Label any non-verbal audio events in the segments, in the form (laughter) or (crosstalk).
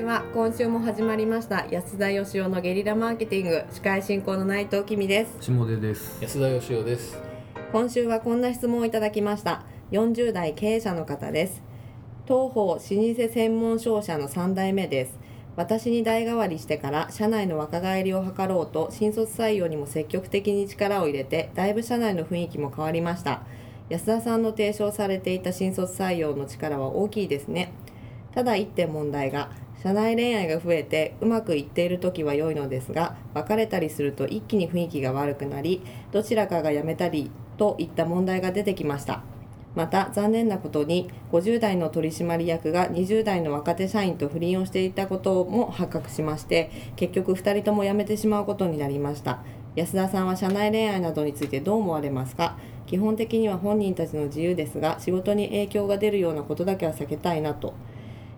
ちは。今週も始まりました安田義雄のゲリラマーケティング。司会進行の内藤君です。下出です。安田義雄です。今週はこんな質問をいただきました。40代経営者の方です。東方老舗専門商社の3代目です。私に代替わりしてから社内の若返りを図ろうと新卒採用にも積極的に力を入れてだいぶ社内の雰囲気も変わりました。安田さんの提唱されていた新卒採用の力は大きいですね。ただ一点問題が社内恋愛が増えてうまくいっている時は良いのですが別れたりすると一気に雰囲気が悪くなりどちらかが辞めたりといった問題が出てきました。また残念なことに50代の取締役が20代の若手社員と不倫をしていたことも発覚しまして結局2人とも辞めてしまうことになりました。安田さんは社内恋愛などについてどう思われますか？基本的には本人たちの自由ですが仕事に影響が出るようなことだけは避けたいなと。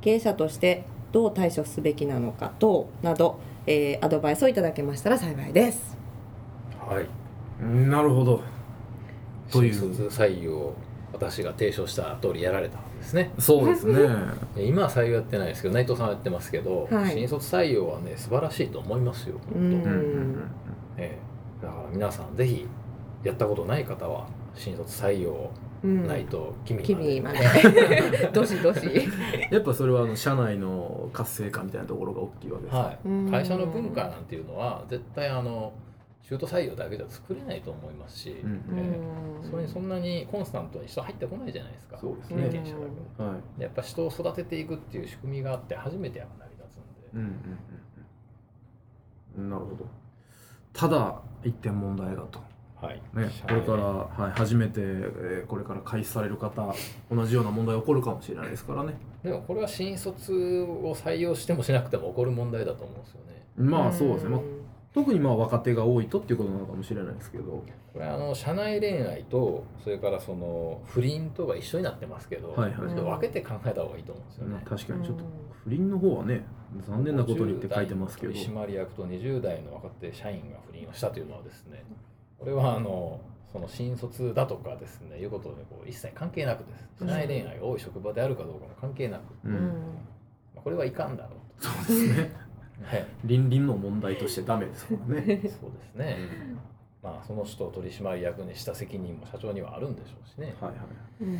経営者としてどう対処すべきなのか等など、えー、アドバイスをいただけましたら幸いです。はい。なるほど。という。新卒採用私が提唱した通りやられたわけですね。そうですね。で今は採用やってないですけど内藤さんはやってますけど、はい。新卒採用はね素晴らしいと思いますよう本当、ん。ええだから皆さんぜひやったことない方は新卒採用うん。ないと君君ままででどしどし。やっぱそれはあの社内の活性化みたいなところが大きいわけですはい、会社の文化なんていうのは絶対あの中途採用だけじゃ作れないと思いますし、うんええそれにそんなにコンスタントに人入ってこないじゃないですか。そうですね。経験者だけど。はい。でやっぱ人を育てていくっていう仕組みがあって初めてやっぱ成り立つんで、うんうんうんうん。なるほど。ただ一点問題がと、はい。ね、これから、はい、初めて、えーこれから開始される方同じような問題が起こるかもしれないですからね。でもこれは新卒を採用してもしなくても起こる問題だと思うんですよね。まあそうですね、まあ、特にまあ若手が多いとっていうことなのかもしれないですけど。これあの社内恋愛とそれからその不倫とが一緒になってますけど、はいはいちょっと分けて考えた方がいいと思うんですよね、まあ確かに。ちょっと不倫の方はね残念なことにって書いてますけど。50代の取締役と20代の若手社員が不倫をしたというのはですねこれはあのその新卒だとかですねいうことでこう一切関係なくです。社内恋愛が多い職場であるかどうかも関係なく、ううん。んまあこれはいかんだろうそうですね。と、はい、倫理の問題としてダメですからね。(laughs) そうですね、まあその人を取締役にした責任も社長にはあるんでしょうしね、はいはいうん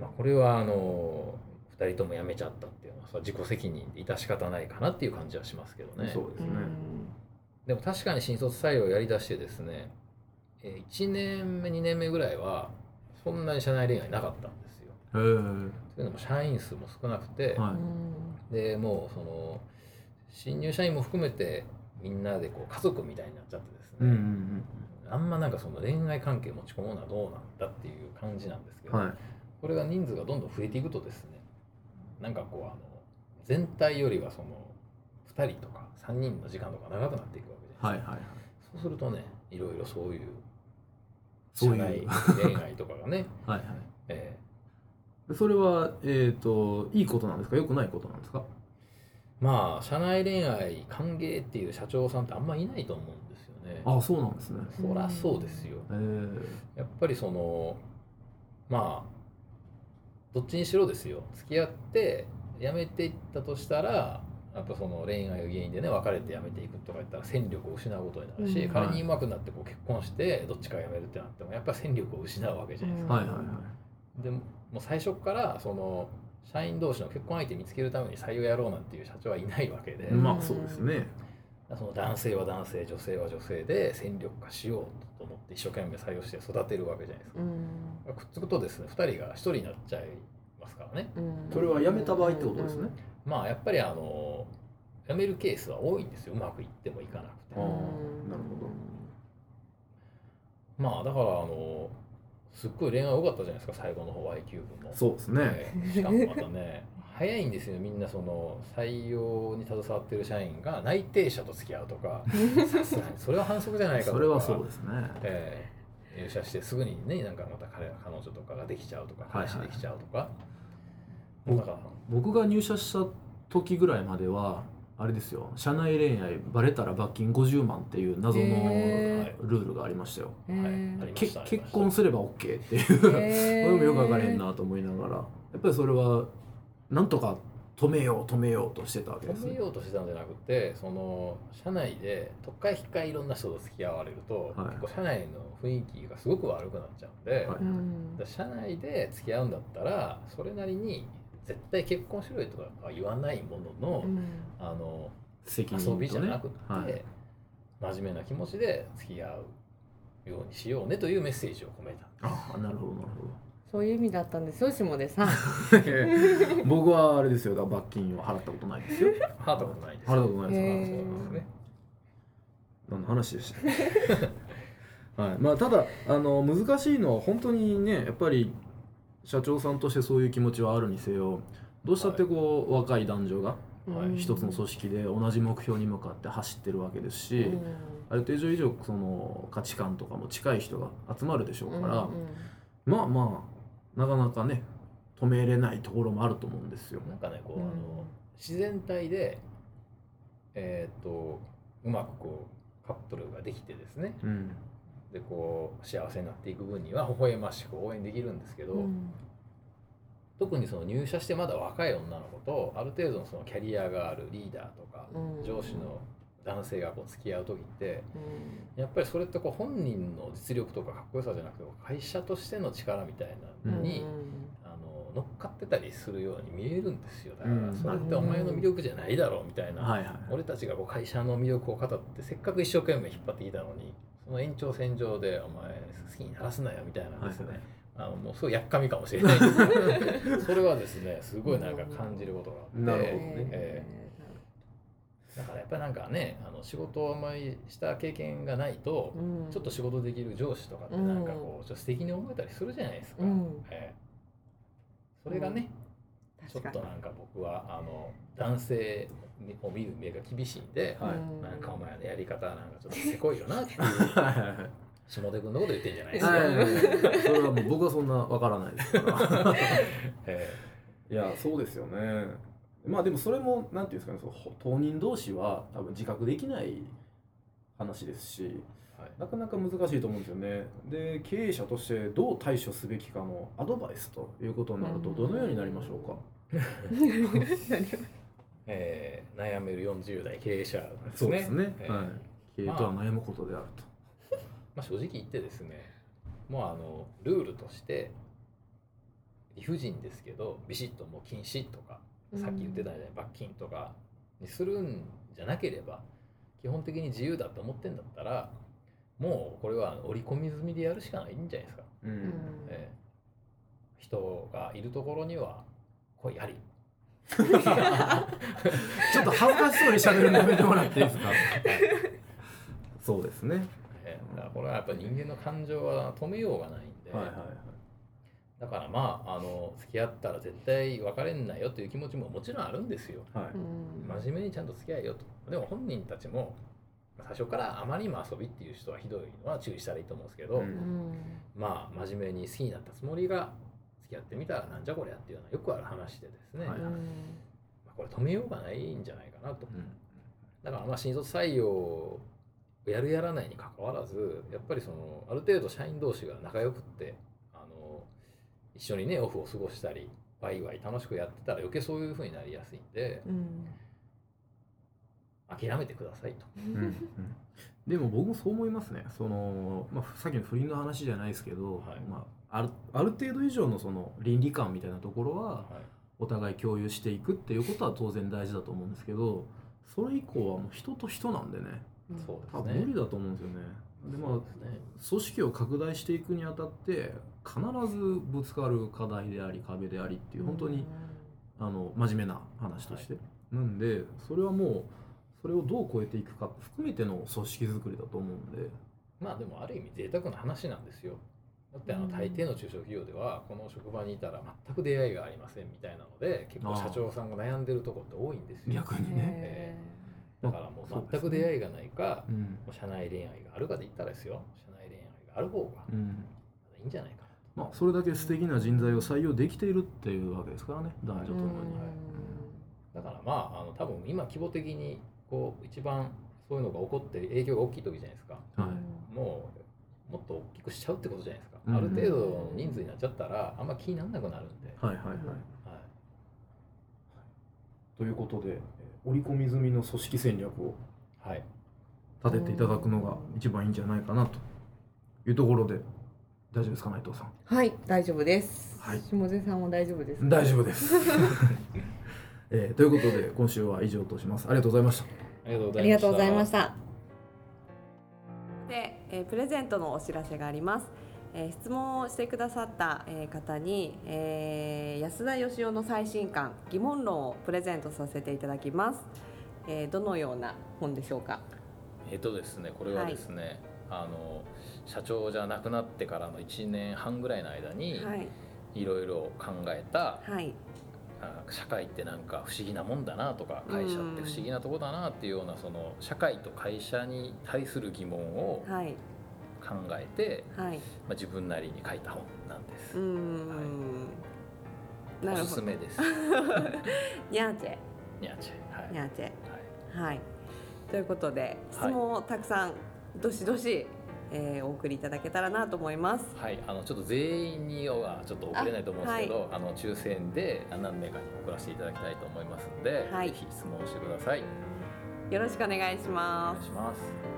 まあ、これはあの2人とも辞めちゃったっていうのはそれは自己責任で致し方ないかなっていう感じはしますけどね。そうですね、でも確かに新卒採用をやりだしてですねえー1年目2年目ぐらいはそんなに社内恋愛なかったんですよ。というのも社員数も少なくて、はい。でもうその新入社員も含めてみんなでこう家族みたいになっちゃってですね、うんうんあんまなんかその恋愛関係持ち込むのはどうなんだっていう感じなんですけど、うんはい。これが人数がどんどん増えていくとですねなんかこうあの全体よりはその2人とか3人の時間とか長くなっていくわけじゃないですか、はいはいはい。そうするとねいろいろそういう社内恋愛とかがね、(laughs) はいはい。えそれはえっ、といいことなんですか？良くないことなんですか？ーまあ社内恋愛歓迎っていう社長さんってあんまいないと思うんですよね。あそうなんですね。そりゃそうですよ。へえやっぱりそのまあどっちにしろですよ。付き合って辞めていったとしたらやっぱその恋愛が原因でね別れて辞めていくとか言ったら戦力を失うことになるし、うん。仮にうまくなってこう結婚してどっちかが辞めるってなってもやっぱり戦力を失うわけじゃないですか。はいはいはい。でもう最初からその社員同士の結婚相手見つけるために採用やろうなんていう社長はいないわけで、うん。まあそうですね。その男性は男性女性は女性で戦力化しようと思って一生懸命採用して育てるわけじゃないですか。うん。くっつくとですね2人が1人になっちゃいますからね。うん。それは辞めた場合ってことですねまあやっぱりあの辞めるケースは多いんですよ。うまくいってもいかなくて。なるほど。まあだからあのすっごい恋愛多かったじゃないですか。最後の方ーブも。そうですね。ええしかもまたね。(laughs) 早いんですよ。みんなその採用に携わってる社員が内定者と付き合うとか。(laughs) それは反則じゃないかとか。それはそうですね。ええ入社してすぐにねなんかまた彼彼女とかができちゃうとかはいはい彼氏できちゃうとか、僕だから僕が。入社した時ぐらいまではあれですよ。社内恋愛バレたら罰金50万っていう謎のへルールがありましたよ。へはいー。ありまけしたありました。結婚すれば OK っていう。これ (laughs) もよく分からへんなと思いながら。やっぱりそれはなんとか止めよう止めようとしてたわけです止めねようとしてたんじゃなくてその社内で特会引っかいいろんな人と付き合われると、はい。結構社内の雰囲気がすごく悪くなっちゃうんで、はい。社内で付き合うんだったらそれなりに絶対結婚しろよとかは言わないものの、うん。あの責任とね。遊びじゃなくって、はい真面目な気持ちで付き合うようにしようねというメッセージを込めた。あなるほどなるそういう意味だったんですよ下でさほど僕はあれですよ。罰金を払ったことないですよ。払ったことないです。払ったことないですそうですね。何の話でした (laughs) はい。まあただあの難しいのは本当にねやっぱり社長さんとしてそういう気持ちはあるにせよどうしたってこう、若い男女がはい。うん。一つの組織で同じ目標に向かって走ってるわけですし、うん。ある程度以上その価値観とかも近い人が集まるでしょうから、うんまあまあなかなかね止めれないところもあると思うんですよ。なんかねこう、うん。あの自然体でえーっとうまくこうカップルができてですねうんでこう幸せになっていく分には微笑ましく応援できるんですけど、うん。特にその入社してまだ若い女の子とある程度のそのキャリアがあるリーダーとか、うん。上司の男性がこう付き合う時ってうん。やっぱりそれってこう本人の実力とかかっこよさじゃなくて会社としての力みたいなのに、あの乗っかってたりするように見えるんですよ。だからうん。それってお前の魅力じゃないだろうみたいな、俺たちがこう会社の魅力を語ってせっかく一生懸命引っ張ってきたのにその延長線上でお前好きにならすなよみたいなですね、はいあのもうすごいやっかみかもしれない。ですけどそれはですねすごいなんか感じることがあって、なるほどね。えーだからやっぱりなんかねあの仕事をあまりした経験がないと、うん。ちょっと仕事できる上司とかってなんかこうちょっと素敵に思えたりするじゃないですか、うん。えーそれがね、ちょっとなんか僕はあの男性を見る目が厳しいんで、はいうんなんかお前のやり方はなんかちょっとせこいよなってい (laughs) 下出君のこと言ってんじゃないですか。はいはいはいそれはもう僕はそんなわからないですから。(laughs) えいやそうですよね。まあでもそれもなんていうんですかね、そのほ当人同士は多分自覚できない話ですし、ーはいなかなか難しいと思うんですよね。で経営者としてどう対処すべきかのアドバイスということになるとどのようになりましょうか？(laughs) えー悩める40代経営者ですね。そうですね。えーはい。経営とは悩むことであると。まあ、正直言ってですねもうあのルールとして理不尽ですけどビシッともう禁止とかさっき言ってたみたいに罰金とかにするんじゃなければ基本的に自由だと思ってんだったらもうこれは織り込み済みでやるしかないんじゃないですか。ううんえー人がいるところには恋あり。(laughs) ちょっと恥ずかしそうに喋るのやめてもらっていいですか？そうですね。えーだからこれはやっぱ人間の感情は止めようがないんで、はいはいはい。だからまああの付き合ったら絶対別れんなよという気持ちももちろんあるんですよはい。うん真面目にちゃんと付き合えよとでも本人たちもまあ最初からあまりにも遊びっていう人はひどいのは注意したらいいと思うんですけど、うんうんまあ真面目に好きになったつもりが付き合ってみたらなんじゃこりゃっていうのはよくある話でですね、はいまあ、これ止めようがないんじゃないかなと。うん。だからまあ新卒採用をやるやらないにかかわらずやっぱりそのある程度社員同士が仲良くってあの一緒にねオフを過ごしたりワイワイ楽しくやってたら余計そういう風になりやすいんでうん。諦めてくださいと。うんうん。でも僕もそう思いますね。その、まあ、さっきの不倫の話じゃないですけど、はい。まあ、あるある程度以上のその倫理観みたいなところははい。お互い共有していくっていうことは当然大事だと思うんですけどそれ以降はもう人と人なんでね。そうですね。多分無理だと思うんですよね。でまあね。組織を拡大していくにあたって必ずぶつかる課題であり壁でありっていう本当に、あの真面目な話として、なんでそれはもうそれをどう超えていくか含めての組織づくりだと思うんで。まあでもある意味贅沢な話なんですよ。だってあのうん。大抵の中小企業ではこの職場にいたら全く出会いがありませんみたいなので結構社長さんが悩んでるとこって多いんですよ。逆にね。へだからもそうう全く出会いがないか、うん。もう社内恋愛があるかで言ったらですよ。社内恋愛がある方がうん。いいんじゃないかまあそれだけ素敵な人材を採用できているっていうわけですからね男女ーともに、な。だからまああの多分今規模的にこう一番そういうのが起こって影響が大きい時じゃないですか。はい。もうもっと大きくしちゃうってことじゃないですか。うんある程度の人数になっちゃったらあんま気にならなくなるんで。はいはいはい。はい、ということでえー織り込み済みの組織戦略をはい。立てていただくのが一番いいんじゃないかなというところで大丈夫ですか内藤さん？はい大丈夫です、はい。下瀬さんも大丈夫ですか？大丈夫です、えーということで今週は以上とします。ありがとうございました。ありがとうございました。ありがとうございました。で、えープレゼントのお知らせがあります。えー質問をしてくださった、えー方に、えー安田義雄の最新刊疑問論をプレゼントさせていただきます、えーどのような本でしょうか？えっとですねこれはですね、あの社長じゃなくなってからの1年半ぐらいの間にはい。いろいろ考えた、はい。あ社会ってなんか不思議なもんだなとか会社って不思議なとこだなっていうようなその社会と会社に対する疑問をはい。考えて、はい。まあ、自分なりに書いた本なんです。うー。ん、なおすすめです。(laughs) ニャーチェ。ニャーチェ。はい。ニャーチェ。はい。はい。ということで質問をたくさんどしどし、えーお送りいただけたらなと思いますはい、あのちょっと全員にはちょっと送れないと思うんですけど、あ,、の抽選で何名かに送らせていただきたいと思いますので、はいぜひ質問してください。よろしくお願いしおます願いします。